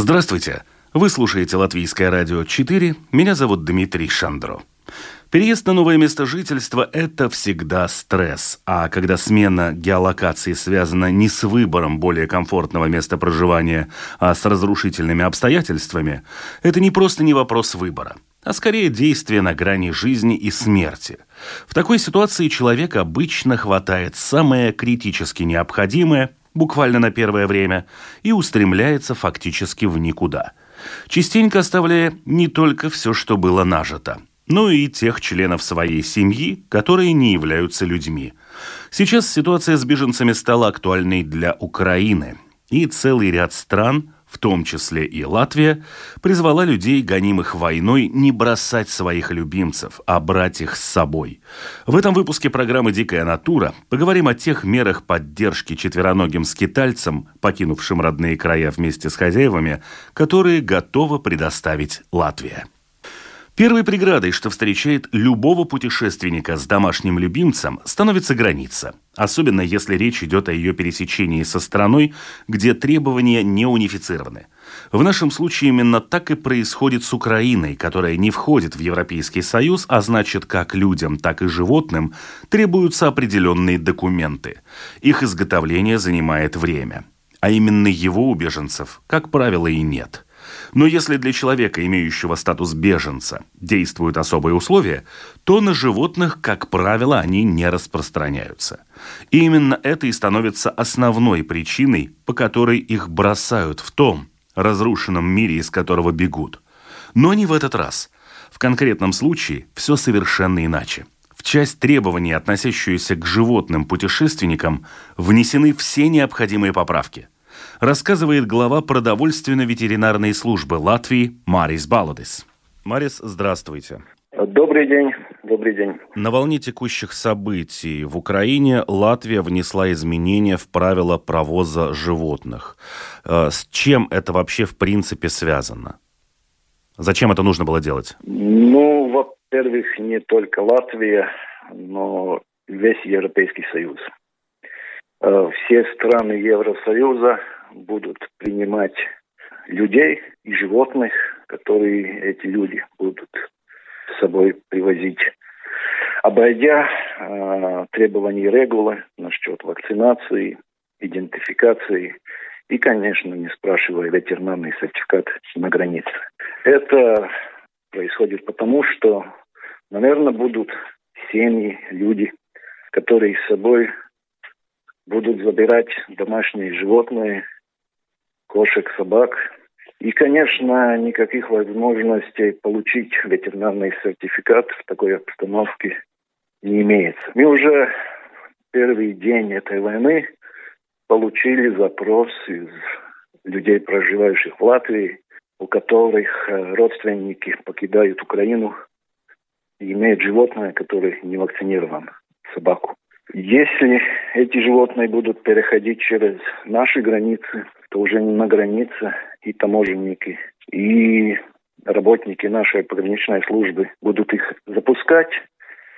Здравствуйте! Вы слушаете Латвийское радио 4. Меня зовут Дмитрий Шандро. Переезд на новое место жительства – это всегда стресс. А когда смена геолокации связана не с выбором более комфортного места проживания, а с разрушительными обстоятельствами, это не просто не вопрос выбора – а скорее действие на грани жизни и смерти. В такой ситуации человек обычно хватает самое критически необходимое буквально на первое время, и устремляется фактически в никуда. Частенько оставляя не только все, что было нажито, но и тех членов своей семьи, которые не являются людьми. Сейчас ситуация с беженцами стала актуальной для Украины, и целый ряд стран – в том числе и Латвия, призвала людей, гонимых войной, не бросать своих любимцев, а брать их с собой. В этом выпуске программы «Дикая натура» поговорим о тех мерах поддержки четвероногим скитальцам, покинувшим родные края вместе с хозяевами, которые готова предоставить Латвия. Первой преградой, что встречает любого путешественника с домашним любимцем, становится граница. Особенно если речь идет о ее пересечении со страной, где требования не унифицированы. В нашем случае именно так и происходит с Украиной, которая не входит в Европейский Союз, а значит, как людям, так и животным требуются определенные документы. Их изготовление занимает время. А именно его у беженцев, как правило, и нет – но если для человека, имеющего статус беженца, действуют особые условия, то на животных, как правило, они не распространяются. И именно это и становится основной причиной, по которой их бросают в том разрушенном мире, из которого бегут. Но не в этот раз. В конкретном случае все совершенно иначе. В часть требований, относящуюся к животным путешественникам, внесены все необходимые поправки – рассказывает глава продовольственно-ветеринарной службы Латвии Марис Баладис. Марис, здравствуйте. Добрый день. Добрый день. На волне текущих событий в Украине Латвия внесла изменения в правила провоза животных. Э, с чем это вообще в принципе связано? Зачем это нужно было делать? Ну, во-первых, не только Латвия, но весь Европейский Союз. Э, все страны Евросоюза будут принимать людей и животных, которые эти люди будут с собой привозить, обойдя э, требования регулы насчет вакцинации, идентификации и, конечно, не спрашивая ветеринарный сертификат на границе. Это происходит потому, что, наверное, будут семьи, люди, которые с собой будут забирать домашние животные, кошек, собак. И, конечно, никаких возможностей получить ветеринарный сертификат в такой обстановке не имеется. Мы уже первый день этой войны получили запрос из людей, проживающих в Латвии, у которых э, родственники покидают Украину и имеют животное, которое не вакцинировано, собаку. Если эти животные будут переходить через наши границы, то уже на границе и таможенники, и работники нашей пограничной службы будут их запускать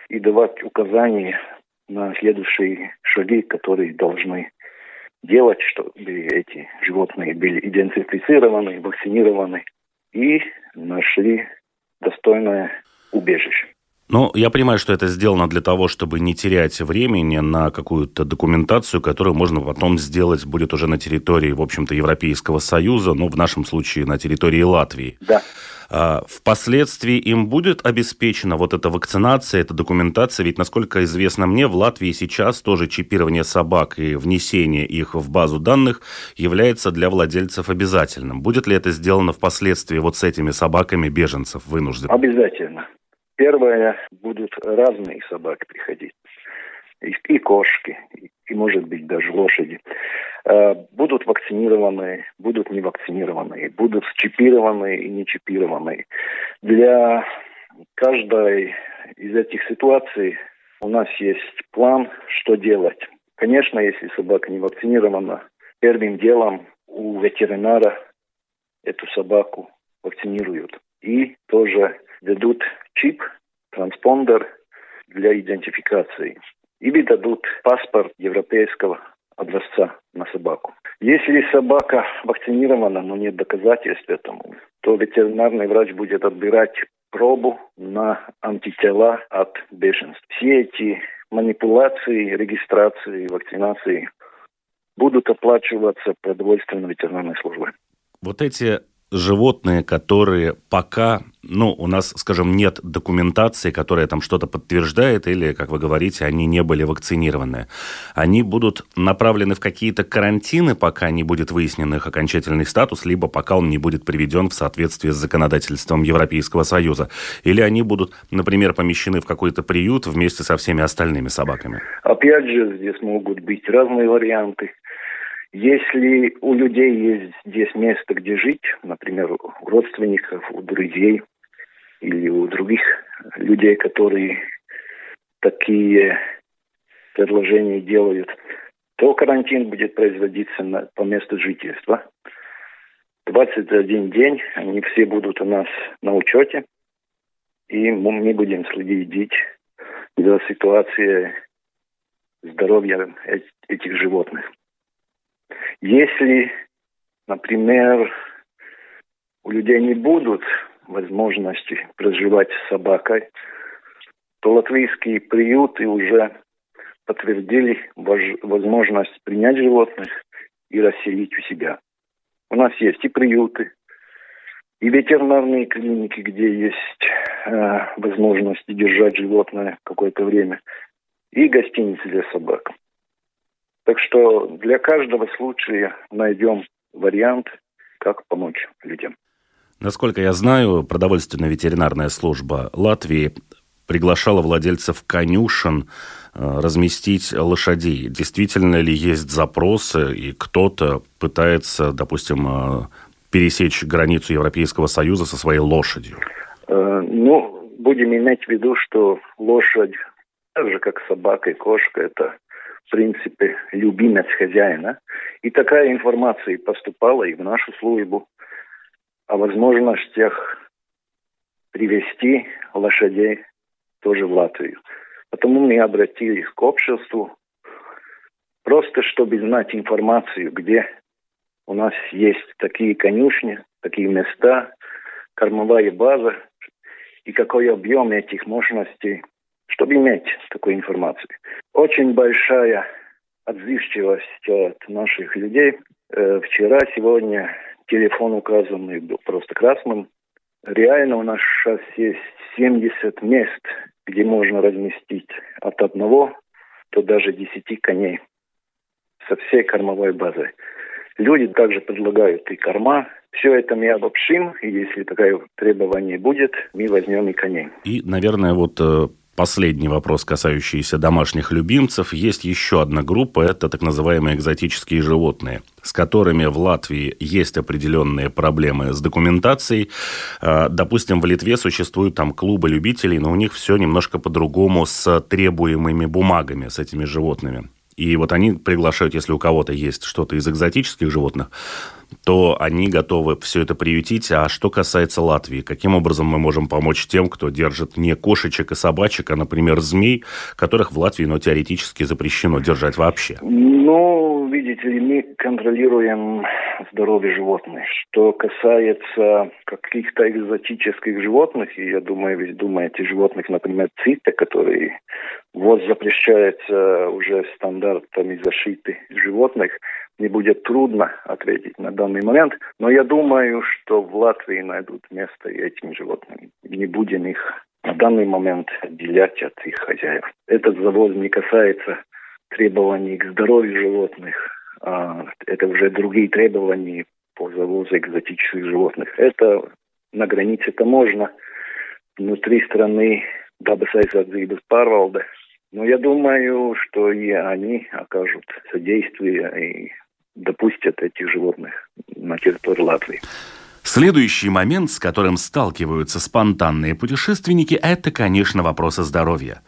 и давать указания на следующие шаги, которые должны делать, чтобы эти животные были идентифицированы, вакцинированы и нашли достойное убежище. Ну, я понимаю, что это сделано для того, чтобы не терять времени на какую-то документацию, которую можно потом сделать будет уже на территории, в общем-то, Европейского Союза, ну, в нашем случае, на территории Латвии. Да. А, впоследствии им будет обеспечена вот эта вакцинация, эта документация, ведь, насколько известно мне, в Латвии сейчас тоже чипирование собак и внесение их в базу данных является для владельцев обязательным. Будет ли это сделано впоследствии вот с этими собаками беженцев вынужденных? Обязательно. Первое, будут разные собаки приходить. и, и кошки, и, и, может быть, даже лошади, э, будут вакцинированы, будут не вакцинированы, будут чипированы и не чипированы. Для каждой из этих ситуаций у нас есть план, что делать. Конечно, если собака не вакцинирована, первым делом у ветеринара эту собаку вакцинируют. И тоже дадут чип, транспондер для идентификации. Или дадут паспорт европейского образца на собаку. Если собака вакцинирована, но нет доказательств этому, то ветеринарный врач будет отбирать пробу на антитела от бешенства. Все эти манипуляции, регистрации, вакцинации будут оплачиваться продовольственной ветеринарной службой. Вот эти животные, которые пока, ну, у нас, скажем, нет документации, которая там что-то подтверждает, или, как вы говорите, они не были вакцинированы, они будут направлены в какие-то карантины, пока не будет выяснен их окончательный статус, либо пока он не будет приведен в соответствии с законодательством Европейского Союза. Или они будут, например, помещены в какой-то приют вместе со всеми остальными собаками. Опять же, здесь могут быть разные варианты. Если у людей есть здесь место, где жить, например, у родственников, у друзей или у других людей, которые такие предложения делают, то карантин будет производиться на, по месту жительства. 21 день они все будут у нас на учете, и мы будем следить за ситуацией здоровья этих животных. Если, например, у людей не будут возможности проживать с собакой, то латвийские приюты уже подтвердили возможность принять животных и расселить у себя. У нас есть и приюты, и ветеринарные клиники, где есть э, возможность держать животное какое-то время, и гостиницы для собак. Так что для каждого случая найдем вариант, как помочь людям. Насколько я знаю, продовольственная ветеринарная служба Латвии приглашала владельцев конюшен э, разместить лошадей. Действительно ли есть запросы, и кто-то пытается, допустим, э, пересечь границу Европейского Союза со своей лошадью? Э, ну, будем иметь в виду, что лошадь, так же как собака и кошка, это в принципе, любимец хозяина. И такая информация поступала и в нашу службу о возможностях привести лошадей тоже в Латвию. Потому мы обратились к обществу, просто чтобы знать информацию, где у нас есть такие конюшни, такие места, кормовая база, и какой объем этих мощностей чтобы иметь такую информацию. Очень большая отзывчивость от наших людей. Э, вчера, сегодня телефон указанный был просто красным. Реально у нас сейчас есть 70 мест, где можно разместить от одного до даже 10 коней со всей кормовой базой. Люди также предлагают и корма. Все это мы обобщим, и если такое требование будет, мы возьмем и коней. И, наверное, вот э, последний вопрос, касающийся домашних любимцев. Есть еще одна группа, это так называемые экзотические животные, с которыми в Латвии есть определенные проблемы с документацией. А, допустим, в Литве существуют там клубы любителей, но у них все немножко по-другому с требуемыми бумагами, с этими животными. И вот они приглашают, если у кого-то есть что-то из экзотических животных, то они готовы все это приютить. А что касается Латвии, каким образом мы можем помочь тем, кто держит не кошечек и собачек, а, например, змей, которых в Латвии, ну, теоретически запрещено держать вообще? Ну, видите ли, мы контролируем здоровье животных. Что касается каких-то экзотических животных, и я думаю, вы думаете животных, например, цита, которые вот запрещается уже стандартами защиты животных, не будет трудно ответить на данный момент. Но я думаю, что в Латвии найдут место и этим животным. Не будем их на данный момент отделять от их хозяев. Этот завоз не касается требований к здоровью животных, а это уже другие требования по завозу экзотических животных. Это на границе-то можно, внутри страны dabas aizsardzības pārvalde Но я думаю, что и они окажут содействие и допустят этих животных на территорию Латвии. Следующий момент, с которым сталкиваются спонтанные путешественники, это, конечно, вопросы здоровья.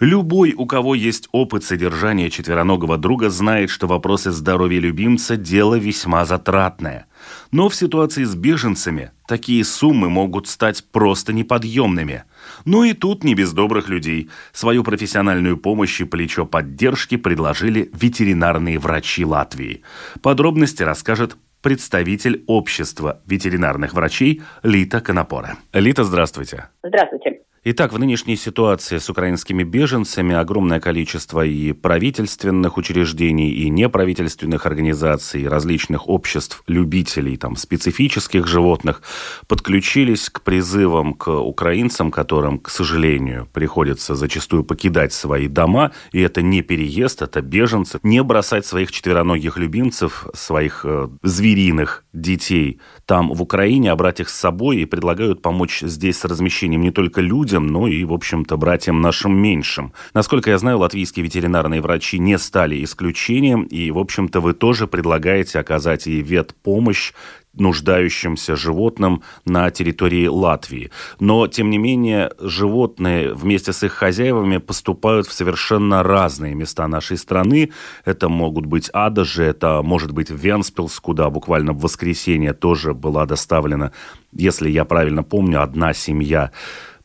Любой, у кого есть опыт содержания четвероногого друга, знает, что вопросы здоровья любимца – дело весьма затратное. Но в ситуации с беженцами такие суммы могут стать просто неподъемными. Ну и тут не без добрых людей. Свою профессиональную помощь и плечо поддержки предложили ветеринарные врачи Латвии. Подробности расскажет представитель общества ветеринарных врачей Лита Конопора. Лита, здравствуйте. Здравствуйте. Итак, в нынешней ситуации с украинскими беженцами огромное количество и правительственных учреждений, и неправительственных организаций, различных обществ любителей там, специфических животных подключились к призывам к украинцам, которым, к сожалению, приходится зачастую покидать свои дома, и это не переезд, это беженцы, не бросать своих четвероногих любимцев, своих э, звериных детей там в Украине, а брать их с собой и предлагают помочь здесь с размещением не только людям, людям, ну и, в общем-то, братьям нашим меньшим. Насколько я знаю, латвийские ветеринарные врачи не стали исключением, и, в общем-то, вы тоже предлагаете оказать и ветпомощь нуждающимся животным на территории Латвии. Но, тем не менее, животные вместе с их хозяевами поступают в совершенно разные места нашей страны. Это могут быть Адажи, это может быть Венспилс, куда буквально в воскресенье тоже была доставлена, если я правильно помню, одна семья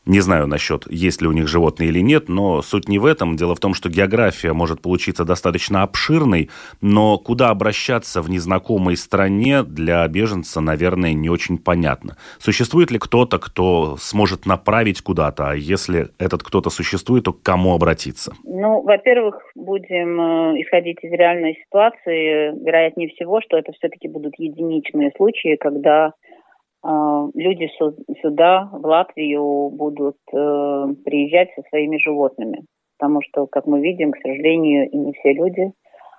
не знаю насчет, есть ли у них животные или нет, но суть не в этом. Дело в том, что география может получиться достаточно обширной, но куда обращаться в незнакомой стране для беженца, наверное, не очень понятно. Существует ли кто-то, кто сможет направить куда-то, а если этот кто-то существует, то к кому обратиться? Ну, во-первых, будем э, исходить из реальной ситуации. Вероятнее всего, что это все-таки будут единичные случаи, когда люди сюда, в Латвию, будут э, приезжать со своими животными. Потому что, как мы видим, к сожалению, и не все люди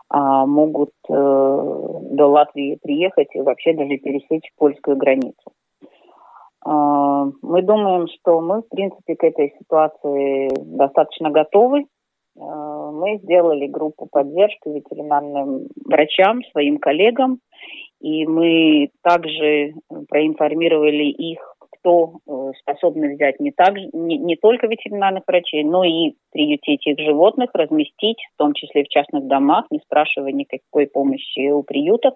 а, могут э, до Латвии приехать и вообще даже пересечь польскую границу. А, мы думаем, что мы, в принципе, к этой ситуации достаточно готовы. Мы сделали группу поддержки ветеринарным врачам, своим коллегам, и мы также проинформировали их, кто э, способны взять не, так, не, не только ветеринарных врачей, но и приютить их животных, разместить, в том числе в частных домах, не спрашивая никакой помощи у приютов.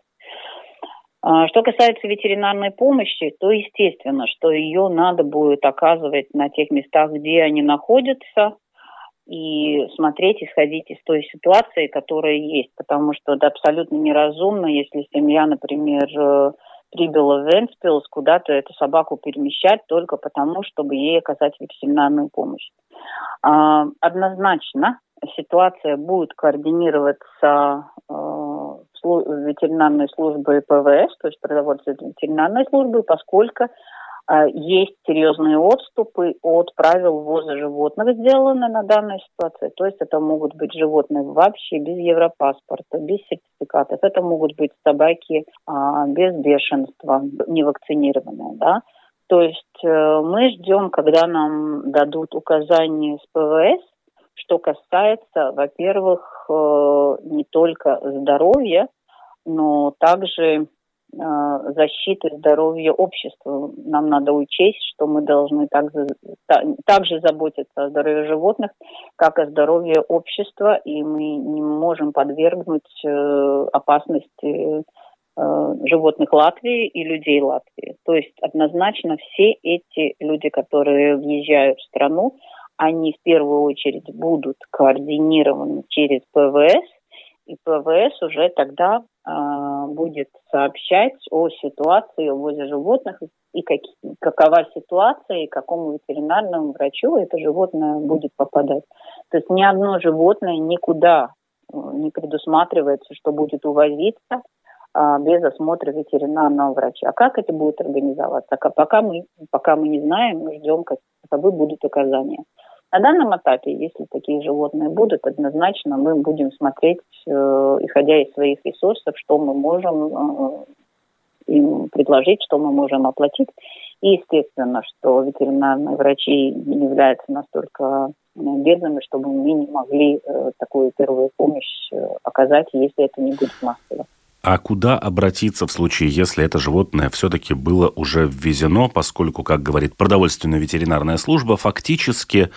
А, что касается ветеринарной помощи, то естественно, что ее надо будет оказывать на тех местах, где они находятся, и смотреть, исходить из той ситуации, которая есть, потому что это абсолютно неразумно, если семья, например, э, прибыла в Венспилс, куда-то эту собаку перемещать только потому, чтобы ей оказать ветеринарную помощь. А, однозначно ситуация будет координироваться э, ветеринарной службой ПВС, то есть продовольственной ветеринарной службы, поскольку есть серьезные отступы от правил ввоза животных, сделаны на данной ситуации. То есть это могут быть животные вообще без европаспорта, без сертификатов. Это могут быть собаки а, без бешенства, невакцинированные. Да? То есть э, мы ждем, когда нам дадут указания с ПВС, что касается, во-первых, э, не только здоровья, но также защиты здоровья общества. Нам надо учесть, что мы должны также, также заботиться о здоровье животных, как о здоровье общества, и мы не можем подвергнуть э, опасности э, животных Латвии и людей Латвии. То есть однозначно все эти люди, которые въезжают в страну, они в первую очередь будут координированы через ПВС, и ПВС уже тогда э, будет сообщать о ситуации ввозе животных и как, какова ситуация, и какому ветеринарному врачу это животное будет попадать. То есть ни одно животное никуда э, не предусматривается, что будет увозиться а, без осмотра ветеринарного врача. А как это будет организоваться? Пока мы, пока мы не знаем, мы ждем, каковы будут указания. На данном этапе, если такие животные будут, однозначно мы будем смотреть, э, исходя из своих ресурсов, что мы можем э, им предложить, что мы можем оплатить. И естественно, что ветеринарные врачи не являются настолько бедными, чтобы мы не могли такую первую помощь оказать, если это не будет массово. А куда обратиться в случае, если это животное все-таки было уже ввезено, поскольку, как говорит продовольственная ветеринарная служба, фактически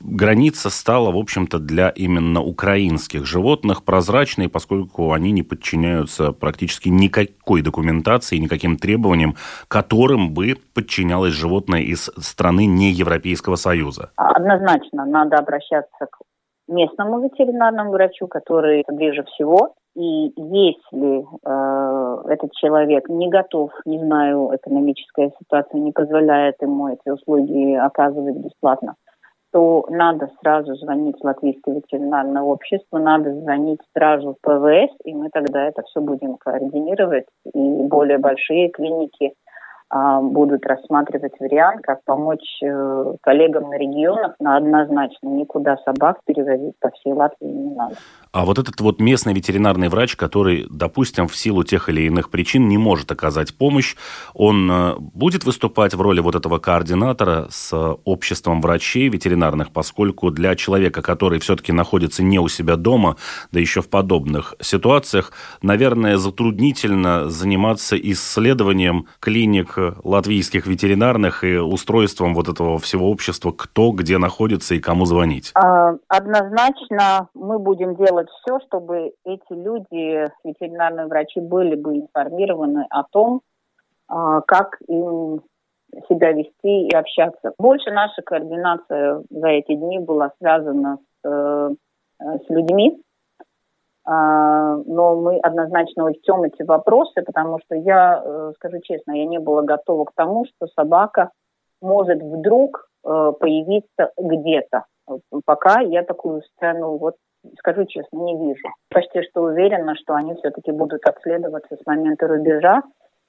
граница стала, в общем-то, для именно украинских животных прозрачной, поскольку они не подчиняются практически никакой документации, никаким требованиям, которым бы подчинялось животное из страны не Европейского Союза. Однозначно надо обращаться к местному ветеринарному врачу, который ближе всего. И если э, этот человек не готов, не знаю, экономическая ситуация не позволяет ему эти услуги оказывать бесплатно, то надо сразу звонить в Латвийское ветеринарное общество, надо звонить стражу в ПВС, и мы тогда это все будем координировать. И более большие клиники а, будут рассматривать вариант, как помочь э, коллегам на регионах, но однозначно никуда собак перевозить по всей Латвии не надо. А вот этот вот местный ветеринарный врач, который, допустим, в силу тех или иных причин не может оказать помощь, он э, будет выступать в роли вот этого координатора с обществом врачей ветеринарных, поскольку для человека, который все-таки находится не у себя дома, да еще в подобных ситуациях, наверное, затруднительно заниматься исследованием клиник латвийских ветеринарных и устройством вот этого всего общества, кто где находится и кому звонить? А, однозначно мы будем делать все, чтобы эти люди, ветеринарные врачи, были бы информированы о том, а, как им себя вести и общаться. Больше наша координация за эти дни была связана с, э, с людьми, а, но мы однозначно учтем эти вопросы, потому что я, э, скажу честно, я не была готова к тому, что собака может вдруг э, появиться где-то. Пока я такую сцену, вот скажу честно, не вижу. Почти что уверена, что они все-таки будут обследоваться с момента рубежа,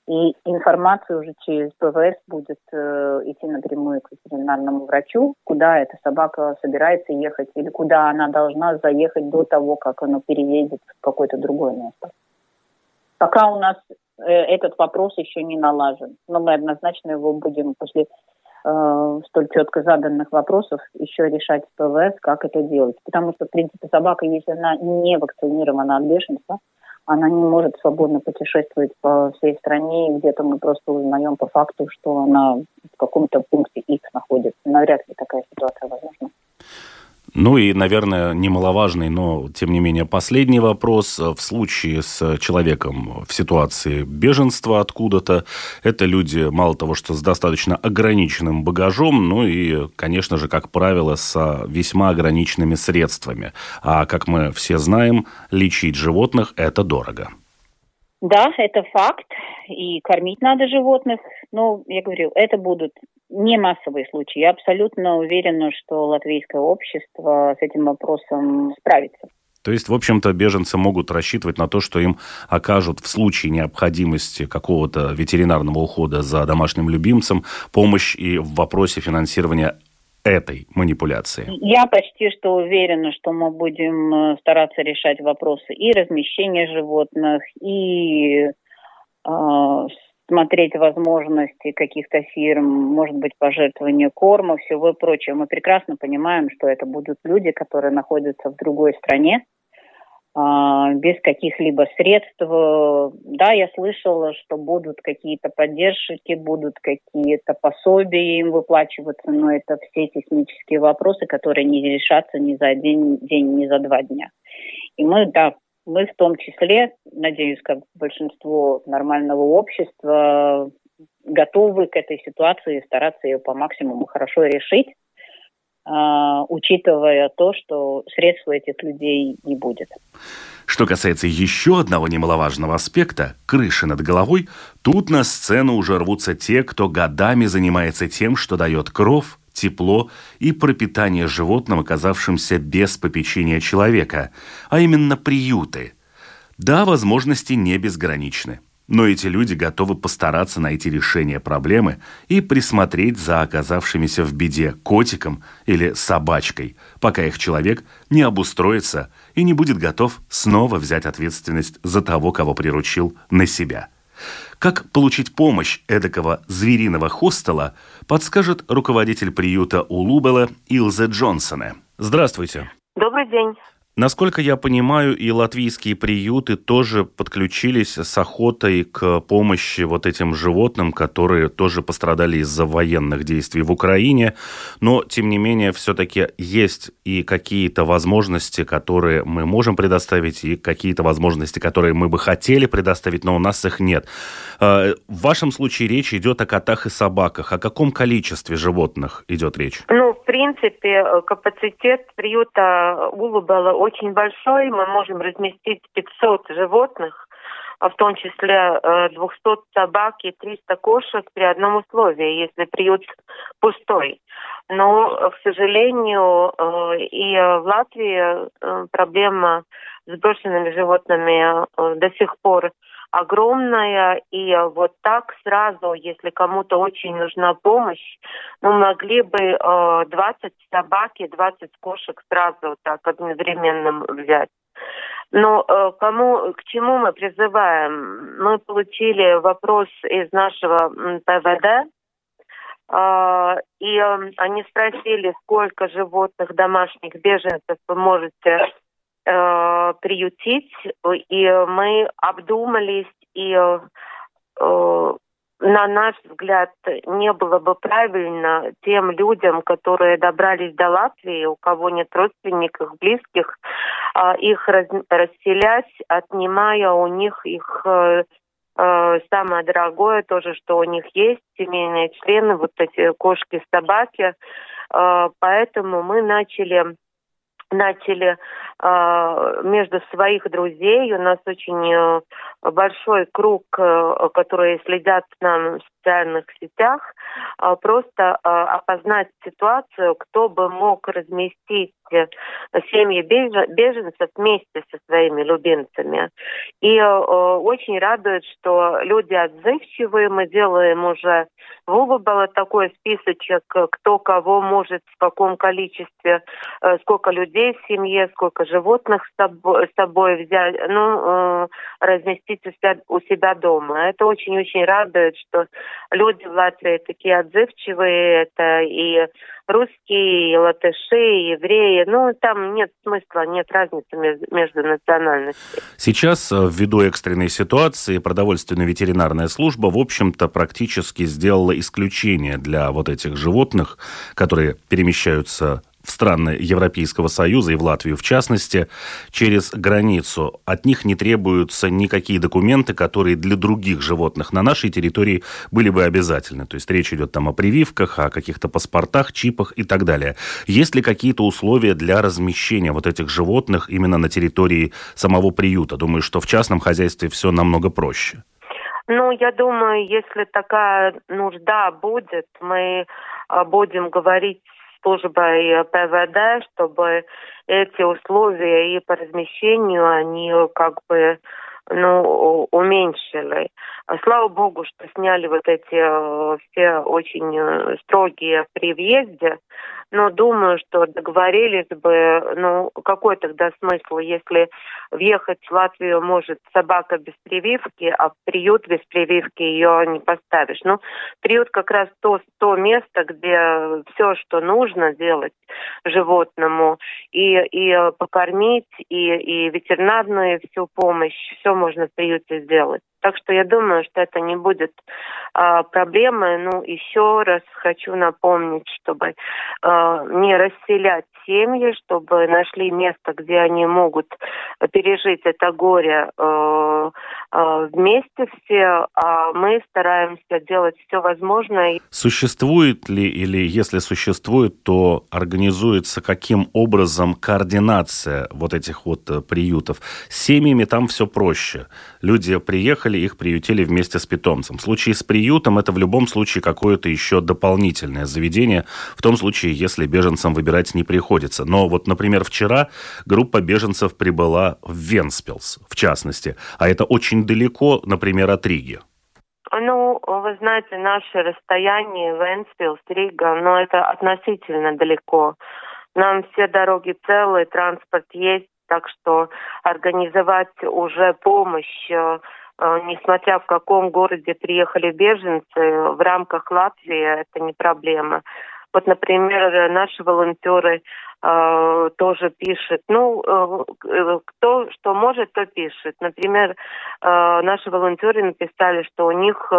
и информация уже через ПВС будет э, идти напрямую к ветеринарному врачу, куда эта собака собирается ехать или куда она должна заехать до того, как она переедет в какое-то другое место. Пока у нас э, этот вопрос еще не налажен, но мы однозначно его будем после э, столь четко заданных вопросов еще решать с ПВС, как это делать. Потому что, в принципе, собака, если она не вакцинирована от бешенства, она не может свободно путешествовать по всей стране, и где-то мы просто узнаем по факту, что она в каком-то пункте X находится. Навряд ли такая ситуация возможна. Ну и, наверное, немаловажный, но, тем не менее, последний вопрос. В случае с человеком в ситуации беженства откуда-то, это люди, мало того, что с достаточно ограниченным багажом, ну и, конечно же, как правило, с весьма ограниченными средствами. А, как мы все знаем, лечить животных – это дорого. Да, это факт, и кормить надо животных. Но, я говорю, это будут не массовые случаи. Я абсолютно уверена, что латвийское общество с этим вопросом справится. То есть, в общем-то, беженцы могут рассчитывать на то, что им окажут в случае необходимости какого-то ветеринарного ухода за домашним любимцем помощь и в вопросе финансирования этой манипуляции? Я почти что уверена, что мы будем э, стараться решать вопросы и размещения животных, и э, смотреть возможности каких-то фирм, может быть, пожертвования корма, всего прочего. Мы прекрасно понимаем, что это будут люди, которые находятся в другой стране, без каких-либо средств. Да, я слышала, что будут какие-то поддержки, будут какие-то пособия им выплачиваться, но это все технические вопросы, которые не решатся ни за один день, ни за два дня. И мы, да, мы в том числе, надеюсь, как большинство нормального общества, готовы к этой ситуации и стараться ее по максимуму хорошо решить, а, учитывая то, что средств у этих людей не будет. Что касается еще одного немаловажного аспекта – крыши над головой, тут на сцену уже рвутся те, кто годами занимается тем, что дает кров, тепло и пропитание животным, оказавшимся без попечения человека, а именно приюты. Да, возможности не безграничны – но эти люди готовы постараться найти решение проблемы и присмотреть за оказавшимися в беде котиком или собачкой, пока их человек не обустроится и не будет готов снова взять ответственность за того, кого приручил, на себя. Как получить помощь эдакого звериного хостела, подскажет руководитель приюта Улубела Илзе Джонсона. Здравствуйте. Добрый день. Насколько я понимаю, и латвийские приюты тоже подключились с охотой к помощи вот этим животным, которые тоже пострадали из-за военных действий в Украине. Но, тем не менее, все-таки есть и какие-то возможности, которые мы можем предоставить, и какие-то возможности, которые мы бы хотели предоставить, но у нас их нет. А, в вашем случае речь идет о котах и собаках. О каком количестве животных идет речь? Ну, в принципе, капацитет приюта Улубала очень большой. Мы можем разместить 500 животных, а в том числе 200 э, собак и 300 кошек при одном условии, если приют пустой. Но, к сожалению, э, и в Латвии э, проблема с брошенными животными до сих пор огромная, и вот так сразу, если кому-то очень нужна помощь, мы могли бы э, 20 собак и 20 кошек сразу так одновременно взять. Но э, кому, к чему мы призываем? Мы получили вопрос из нашего ПВД, э, и э, они спросили, сколько животных домашних беженцев вы можете приютить, и мы обдумались, и э, на наш взгляд, не было бы правильно тем людям, которые добрались до Латвии, у кого нет родственников, близких, э, их раз, расселять, отнимая у них их э, э, самое дорогое тоже, что у них есть, семейные члены, вот эти кошки, собаки. Э, поэтому мы начали начали э, между своих друзей. У нас очень э, большой круг, э, которые следят нам в социальных сетях, э, просто э, опознать ситуацию, кто бы мог разместить э, семьи беженцев вместе со своими любимцами. И э, очень радует, что люди отзывчивые. Мы делаем уже в Улубало такой списочек, кто кого может, в каком количестве, сколько людей в семье, сколько животных с собой, с собой взять, ну, э, разместить у себя, у себя дома. Это очень-очень радует, что люди в Латвии такие отзывчивые, это и русские, и латыши, и евреи. Ну, там нет смысла, нет разницы между национальностями. Сейчас, э, ввиду экстренной ситуации, продовольственная ветеринарная служба, в общем-то, практически сделала исключение для вот этих животных, которые перемещаются в страны Европейского Союза и в Латвию в частности, через границу. От них не требуются никакие документы, которые для других животных на нашей территории были бы обязательны. То есть речь идет там о прививках, о каких-то паспортах, чипах и так далее. Есть ли какие-то условия для размещения вот этих животных именно на территории самого приюта? Думаю, что в частном хозяйстве все намного проще. Ну, я думаю, если такая нужда будет, мы а, будем говорить службой ПВД, чтобы эти условия и по размещению, они как бы ну, уменьшили. Слава богу, что сняли вот эти э, все очень э, строгие при въезде, но думаю, что договорились бы, ну, какой тогда смысл, если въехать в Латвию может собака без прививки, а в приют без прививки ее не поставишь. Ну, приют как раз то, то место, где все, что нужно делать животному, и, и покормить, и, и ветеринарную всю помощь, все можно в приюте сделать. Так что я думаю, что это не будет а, проблемой. Ну, еще раз хочу напомнить, чтобы а, не расселять семьи, чтобы нашли место, где они могут пережить это горе а, а, вместе все, а мы стараемся делать все возможное. Существует ли или если существует, то организуется каким образом координация вот этих вот э, приютов? С семьями там все проще. Люди приехали, их приютили вместе с питомцем. В случае с приютом это в любом случае какое-то еще дополнительное заведение, в том случае, если беженцам выбирать не приходится. Но вот, например, вчера группа беженцев прибыла в Венспилс, в частности, а это очень очень далеко, например, от Риги? Ну, вы знаете, наше расстояние Венспилс, Рига, но это относительно далеко. Нам все дороги целые, транспорт есть, так что организовать уже помощь э, несмотря в каком городе приехали беженцы, в рамках Латвии это не проблема. Вот, например, наши волонтеры э, тоже пишут. Ну, э, кто что может, то пишет. Например, э, наши волонтеры написали, что у них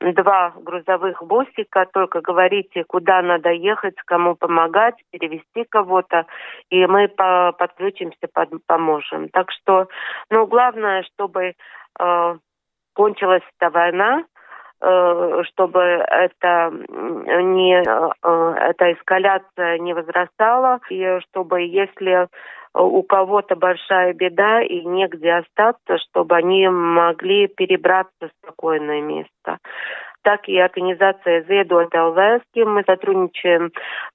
два грузовых бусика, только говорите, куда надо ехать, кому помогать, перевести кого-то, и мы по подключимся, под поможем. Так что, ну, главное, чтобы э, кончилась эта война, Э, чтобы это не э, эта эскаляция не возрастала и чтобы если у кого-то большая беда и негде остаться, чтобы они могли перебраться в спокойное место так и организация с кем мы сотрудничаем,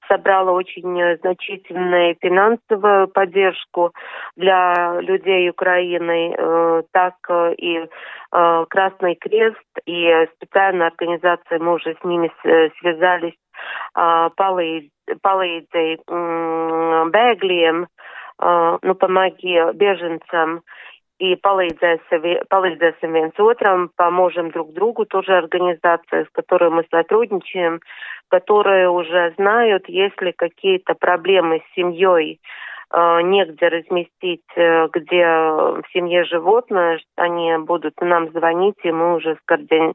собрала очень значительную финансовую поддержку для людей Украины, э, так и э, Красный Крест и специальная организация, мы уже с ними связались, palīdzēja bēgļiem, nu, помоги беженцам и palīdzēsim, palīdzēsim viens otram, поможем друг другу, тоже организация, с которой мы сотрудничаем, которые уже знают, если какие-то проблемы с семьей, э, негде разместить, э, где в семье животное, они будут нам звонить, и мы уже скоордини...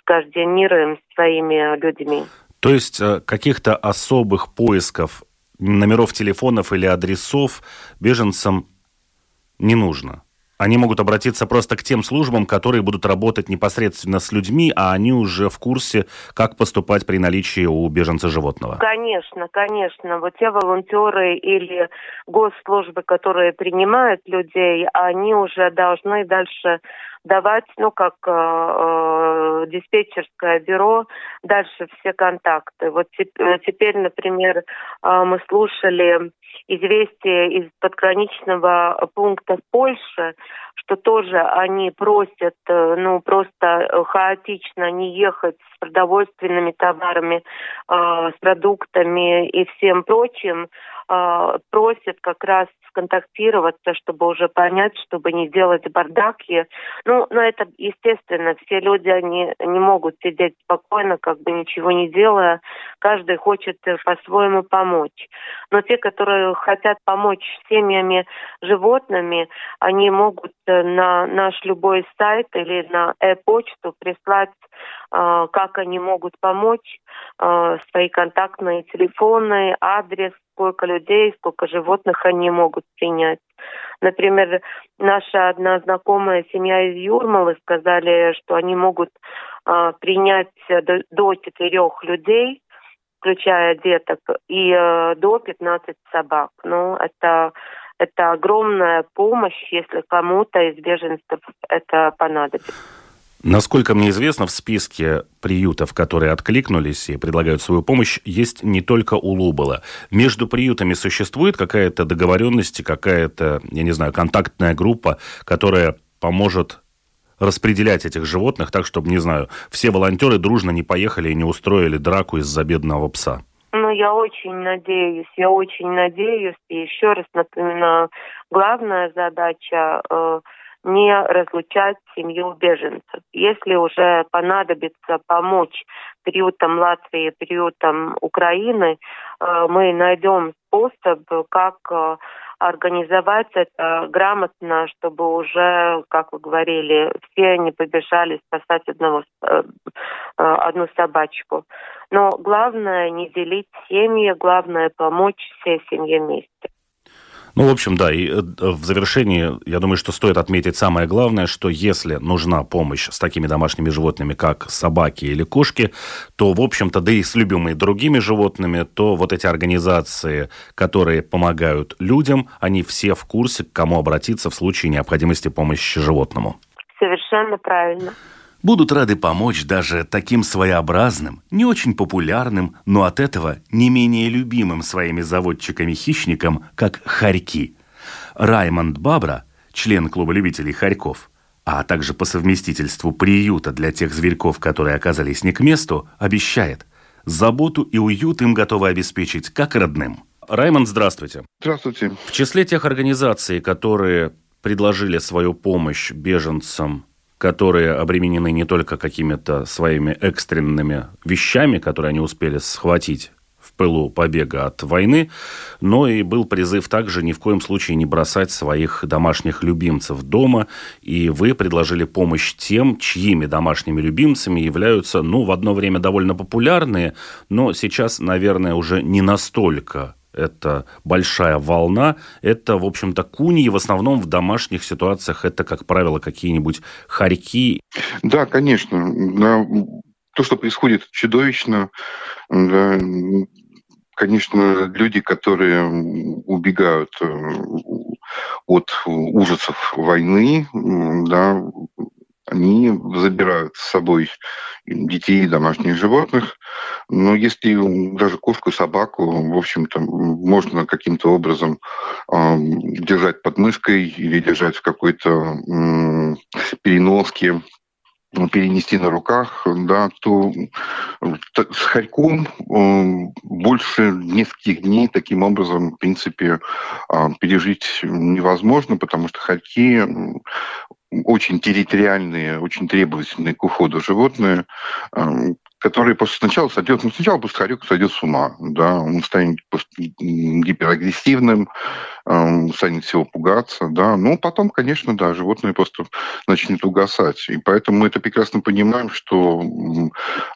скоординируем с своими людьми. То есть э, каких-то особых поисков номеров телефонов или адресов беженцам не нужно? Они могут обратиться просто к тем службам, которые будут работать непосредственно с людьми, а они уже в курсе, как поступать при наличии у беженца животного. Конечно, конечно. Вот те волонтеры или госслужбы, которые принимают людей, они уже должны дальше давать, ну, как э, э, диспетчерское бюро, дальше все контакты. Вот э, теперь, например, э, мы слушали известие из подграничного пункта в Польше, что тоже они просят, э, ну, просто хаотично не ехать с продовольственными товарами, э, с продуктами и всем прочим, э, просят как раз сконтактироваться, чтобы уже понять, чтобы не делать бардаки. Ну, но это естественно, все люди, они не могут сидеть спокойно, как бы ничего не делая. Каждый хочет э, по-своему помочь. Но те, которые хотят помочь семьями животными, они могут э, на наш любой сайт или на e-почту прислать, как они могут помочь, свои контактные телефоны, адрес, сколько людей, сколько животных они могут принять. Например, наша одна знакомая семья из Юрмалы сказали, что они могут э, принять до, до четырех людей, включая деток, и э, до 15 собак. Ну, это это огромная помощь, если кому-то из беженцев это понадобится. Насколько мне известно, в списке приютов, которые откликнулись и предлагают свою помощь, есть не только Улубала. Между приютами существует какая-то договоренность, какая-то, я не знаю, контактная группа, которая поможет распределять этих животных так, чтобы, не знаю, все волонтеры дружно не поехали и не устроили драку из-за бедного пса. Ну, я очень надеюсь, я очень надеюсь. И еще раз напоминаю, главная задача э, не разлучать семью беженцев. Если уже понадобится помочь приютам Латвии, приютам Украины, э, мы найдем способ, как э, организовать это грамотно, чтобы уже, как вы говорили, все не побежали спасать одного, э, одну собачку. Но главное не делить семьи, главное помочь всей семье вместе. Ну, в общем, да, и э, в завершении, я думаю, что стоит отметить самое главное, что если нужна помощь с такими домашними животными, как собаки или кошки, то, в общем-то, да и с любыми другими животными, то вот эти организации, которые помогают людям, они все в курсе, к кому обратиться в случае необходимости помощи животному. Совершенно правильно будут рады помочь даже таким своеобразным, не очень популярным, но от этого не менее любимым своими заводчиками-хищникам, как хорьки. Раймонд Бабра, член клуба любителей хорьков, а также по совместительству приюта для тех зверьков, которые оказались не к месту, обещает, заботу и уют им готовы обеспечить как родным. Раймонд, здравствуйте. Здравствуйте. В числе тех организаций, которые предложили свою помощь беженцам которые обременены не только какими-то своими экстренными вещами, которые они успели схватить пылу побега от войны, но и был призыв также ни в коем случае не бросать своих домашних любимцев дома, и вы предложили помощь тем, чьими домашними любимцами являются, ну, в одно время довольно популярные, но сейчас, наверное, уже не настолько это большая волна, это, в общем-то, куни, в основном в домашних ситуациях это, как правило, какие-нибудь хорьки. Да, конечно. То, что происходит чудовищно, да, конечно, люди, которые убегают э, от ужасов войны, да, они забирают с собой детей домашних животных. Но если даже кошку, собаку, в общем-то, можно каким-то образом э, держать под мышкой или держать в какой-то э, переноске, перенести на руках, да, то с хорьком э, больше нескольких дней таким образом, в принципе, пережить невозможно, потому что хорьки очень территориальные, очень требовательные к уходу животные, э, которые просто сначала сойдет, ну, сначала хорек сойдет с ума, да, он станет гиперагрессивным, станет всего пугаться, да, ну, потом, конечно, да, животное просто начнет угасать, и поэтому мы это прекрасно понимаем, что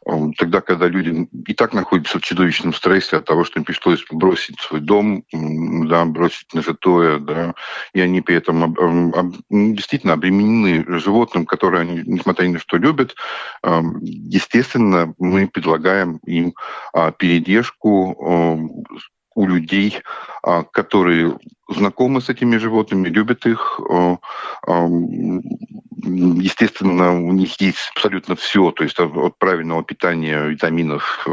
э, тогда, когда люди и так находятся в чудовищном стрессе от того, что им пришлось бросить свой дом, да, бросить нажитое, да, и они при этом об, действительно обременены животным, которое они, несмотря ни на что, любят, естественно, мы предлагаем им а, передержку у людей, а, которые знакомы с этими животными, любят их. Естественно, у них есть абсолютно все, то есть от правильного питания, витаминов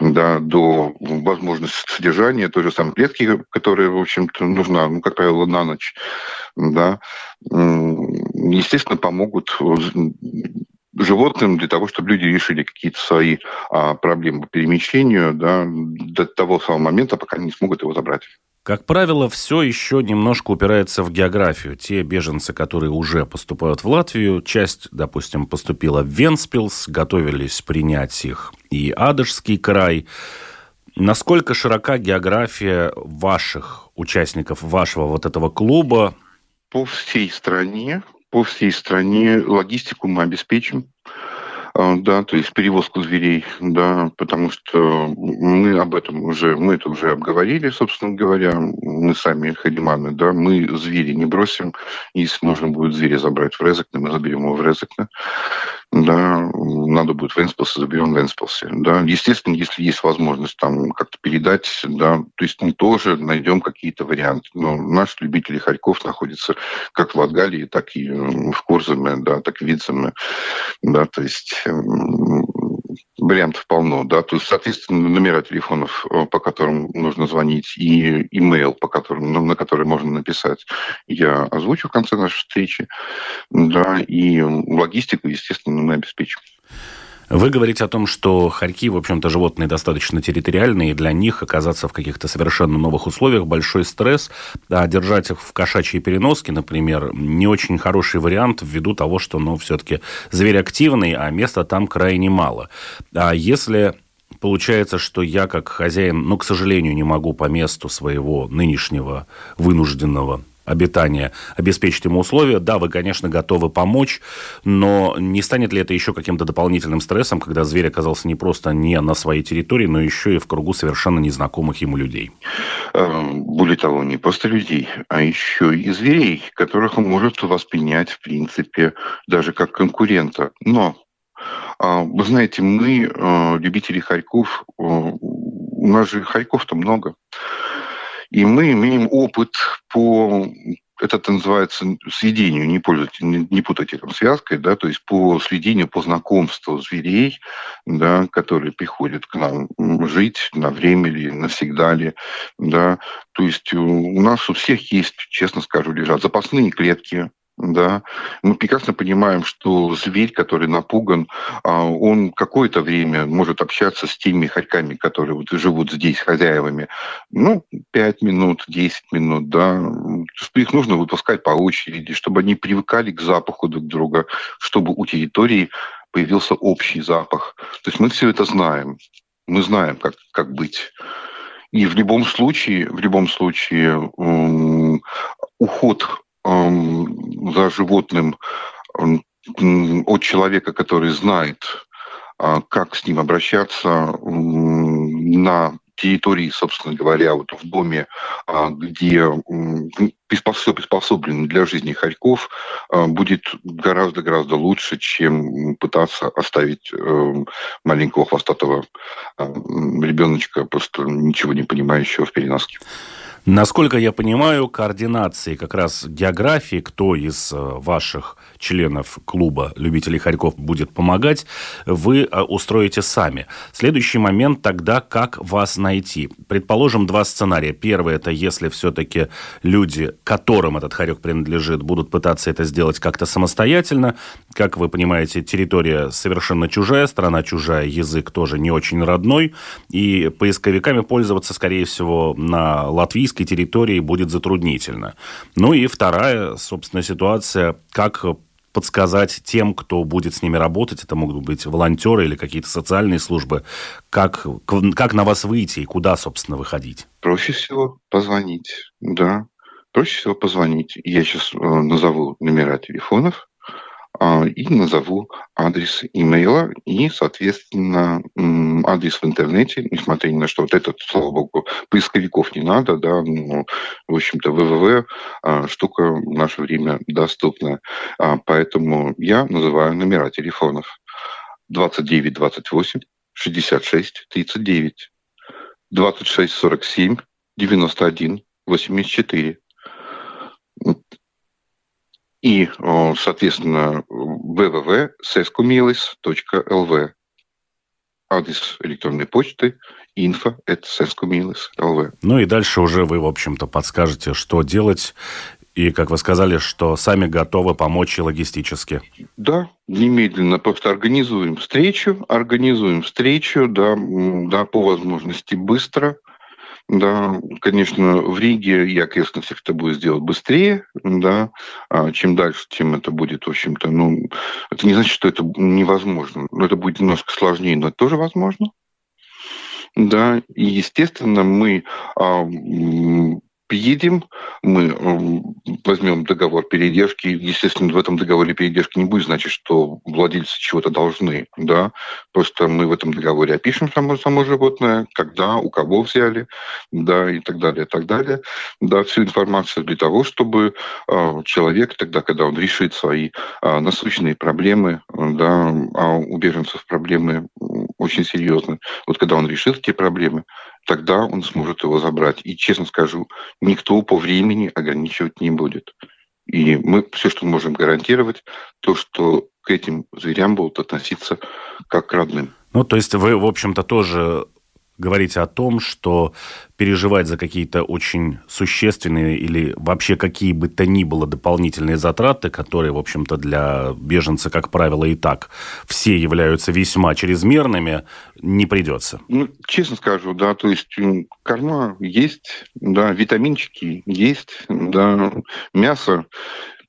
да, до возможности содержания той же самой клетки, которая, в общем-то, нужна, ну, как правило, на ночь. Да. Естественно, помогут животным для того, чтобы люди решили какие-то свои а, проблемы по перемещению да, до того самого момента, пока они не смогут его забрать. Как правило, все еще немножко упирается в географию. Те беженцы, которые уже поступают в Латвию, часть, допустим, поступила в Венспилс, готовились принять их и Адышский край. Насколько широка география ваших участников, вашего вот этого клуба? По всей стране по всей стране. Логистику мы обеспечим, а, да, то есть перевозку зверей, да, потому что мы об этом уже, мы это уже обговорили, собственно говоря, мы сами хадиманы, да, мы звери не бросим, если нужно будет зверя забрать в Резекне, мы заберем его в Резекне, да, надо будет в заберем в да. Естественно, если есть возможность там как-то передать, да, то есть мы тоже найдем какие-то варианты. Но наши любители хорьков находятся как в Латгалии, так и в Курзаме, да, так и в Видзаме, да, то есть вариантов полно, да, то есть, соответственно, номера телефонов, э, по которым нужно звонить, и имейл, по которым, на который можно написать, я озвучу в конце нашей встречи, да, и логистику, естественно, мы обеспечим. Вы говорите о том, что хорьки, в общем-то, животные достаточно территориальные, и для них оказаться в каких-то совершенно новых условиях большой стресс, а держать их в кошачьей переноске, например, не очень хороший вариант ввиду того, что, ну, все-таки зверь активный, а места там крайне мало. А если получается, что я как хозяин, ну, к сожалению, не могу по месту своего нынешнего вынужденного обитания обеспечить ему условия. Да, вы, конечно, готовы помочь, но не станет ли это еще каким-то дополнительным стрессом, когда зверь оказался не просто не на своей территории, но еще и в кругу совершенно незнакомых ему людей? Э, более того, не просто людей, а еще и зверей, которых он может воспринять, в принципе, даже как конкурента. Но а, вы знаете, мы, э, любители хорьков, э, у нас же хорьков-то много. И мы имеем опыт по это называется сведению, не, пользуйте, не, путайте там связкой, да, то есть по сведению, по знакомству зверей, да, которые приходят к нам жить на время или навсегда ли, да, то есть у нас у всех есть, честно скажу, лежат запасные клетки, да, мы прекрасно понимаем, что зверь, который напуган, а, он какое-то время может общаться с теми хорьками, которые вот живут здесь, хозяевами, ну, 5 минут, 10 минут, да, их нужно выпускать по очереди, чтобы они привыкали к запаху друг друга, чтобы у территории появился общий запах. То есть мы все это знаем, мы знаем, как, как быть. И в любом случае, в любом случае, уход за животным от человека, который знает, а, как с ним обращаться на территории, собственно говоря, вот в доме, а, где все приспособлено для жизни хорьков, а, будет гораздо-гораздо лучше, чем пытаться оставить эм, маленького хвостатого ребеночка, просто ничего не понимающего в переноске. Насколько я понимаю, координации как раз географии, кто из э, ваших членов клуба любителей хорьков будет помогать, вы э, устроите сами. Следующий момент тогда, как вас найти. Предположим, два сценария. Первый – это если все-таки люди, которым этот хорек принадлежит, будут пытаться это сделать как-то самостоятельно. Как вы понимаете, территория совершенно чужая, страна чужая, язык тоже не очень родной, и поисковиками пользоваться, скорее всего, на латвийской территории будет затруднительно. Ну и вторая, собственно, ситуация, как подсказать тем, кто будет с ними работать, это могут быть волонтеры или какие-то социальные службы, как, как на вас выйти и куда, собственно, выходить? Проще всего позвонить, да. Проще всего позвонить. Я сейчас э, назову номера телефонов, и назову адрес имейла и, соответственно, адрес в интернете, несмотря ни на что. Вот этот, слава богу, поисковиков не надо, да, ну, в общем-то, ВВВ а, штука в наше время доступна. А, поэтому я называю номера телефонов 29 28 66 39 26 47 91 84 и, соответственно, www.sescomilis.lv. Адрес электронной почты info info.sescomilis.lv. Ну и дальше уже вы, в общем-то, подскажете, что делать и, как вы сказали, что сами готовы помочь и логистически. Да, немедленно просто организуем встречу, организуем встречу, да, да, по возможности быстро. Да, конечно, в Риге я, конечно, всех это будет сделать быстрее, да, а чем дальше, тем это будет, в общем-то, ну, это не значит, что это невозможно, но это будет немножко сложнее, но это тоже возможно. Да, и, естественно, мы а, приедем, мы э, возьмем договор передержки. Естественно, в этом договоре передержки не будет значить, что владельцы чего-то должны. Да? Просто мы в этом договоре опишем само, само животное, когда, у кого взяли, да, и так далее, и так далее. Да, всю информацию для того, чтобы э, человек тогда, когда он решит свои э, насущные проблемы, да, а у беженцев проблемы очень серьезные, вот когда он решит эти проблемы, тогда он сможет его забрать. И, честно скажу, никто по времени ограничивать не будет. И мы все, что можем гарантировать, то, что к этим зверям будут относиться как к родным. Ну, то есть вы, в общем-то, тоже говорите о том, что переживать за какие-то очень существенные или вообще какие бы то ни было дополнительные затраты, которые, в общем-то, для беженца, как правило, и так все являются весьма чрезмерными, не придется. Ну, честно скажу, да, то есть корма есть, да, витаминчики есть, да, мясо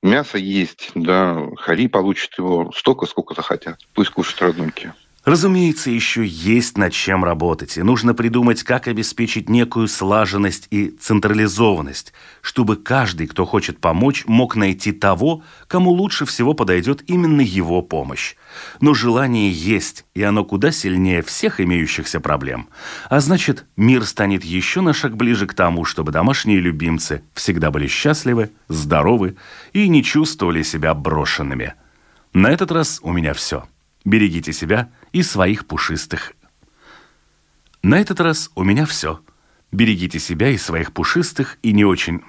Мясо есть, да, хари получат его столько, сколько захотят. Пусть кушают родненькие. Разумеется, еще есть над чем работать, и нужно придумать, как обеспечить некую слаженность и централизованность, чтобы каждый, кто хочет помочь, мог найти того, кому лучше всего подойдет именно его помощь. Но желание есть, и оно куда сильнее всех имеющихся проблем. А значит, мир станет еще на шаг ближе к тому, чтобы домашние любимцы всегда были счастливы, здоровы и не чувствовали себя брошенными. На этот раз у меня все. Берегите себя и своих пушистых. На этот раз у меня все. Берегите себя и своих пушистых и не очень.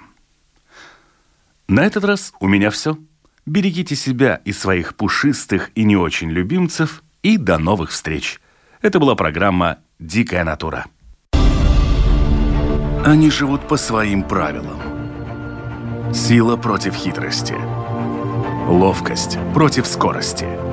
На этот раз у меня все. Берегите себя и своих пушистых и не очень любимцев. И до новых встреч. Это была программа «Дикая натура». Они живут по своим правилам. Сила против хитрости – ловкость против скорости.